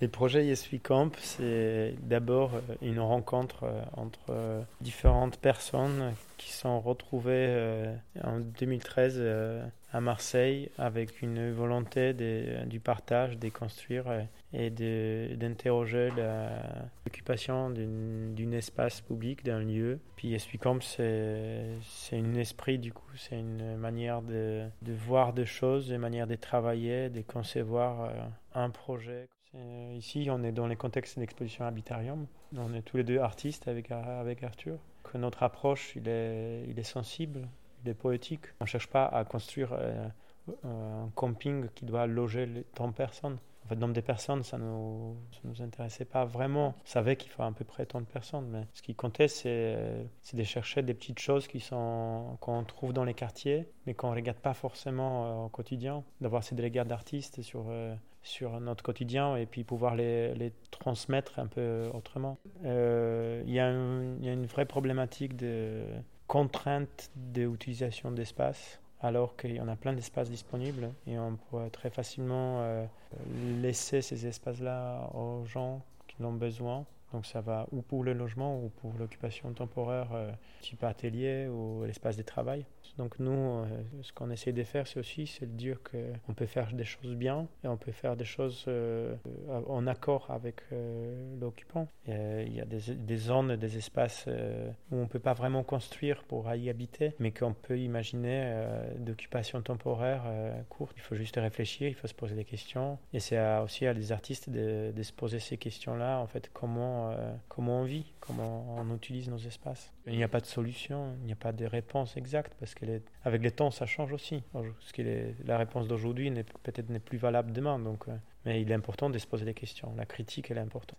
Les projets Yes Camp, c'est d'abord euh, une rencontre euh, entre euh, différentes personnes qui sont retrouvées en 2013 à Marseille avec une volonté du partage, de construire et d'interroger l'occupation d'un espace public, d'un lieu. Puis Camp, c'est un esprit du coup, c'est une manière de, de, voir des choses, une manière de travailler, de concevoir un projet. Ici, on est dans les contextes d'exposition Habitarium. On est tous les deux artistes avec, Arthur. Notre approche, il est, sensible, il est poétique. On ne cherche pas à construire euh, un camping qui doit loger tant de personnes. En fait, le nombre de personnes, ça ne nous, nous intéressait pas vraiment. On savait qu'il faut à peu près tant de personnes, mais ce qui comptait, c'est de chercher des petites choses qui sont qu'on trouve dans les quartiers, mais qu'on ne regarde pas forcément euh, au quotidien. D'avoir ces délégués d'artistes sur, euh, sur notre quotidien et puis pouvoir les, les transmettre un peu autrement. Euh, il y, a une vraie problématique de contrainte d'utilisation d'espace alors qu'il y en a plein d'espaces disponibles et on pourrait très facilement euh, laisser ces espaces-là aux gens qui en ont besoin. Donc ça va ou pour le logement ou pour l'occupation temporaire euh, type atelier ou l'espace de travail. Donc nous, euh, ce qu'on essaie de faire, c'est aussi de dire qu'on peut faire des choses bien et on peut faire des choses euh, en accord avec euh, l'occupant. Il y a des, des, zones, des espaces où on ne peut pas vraiment construire pour y habiter, mais qu'on peut imaginer d'occupation temporaire courte. Il faut juste réfléchir, il faut se poser des questions. Et c'est aussi à des artistes de, de se poser ces questions-là, en fait, comment, comment on vit, comment on utilise nos espaces. Il n'y a pas de solution, il n'y a pas de réponse exacte parce que avec le temps, ça change aussi. La réponse d'aujourd'hui peut-être n'est plus valable demain. Donc, euh, mais il est important de se poser des questions. La critique, elle est importante.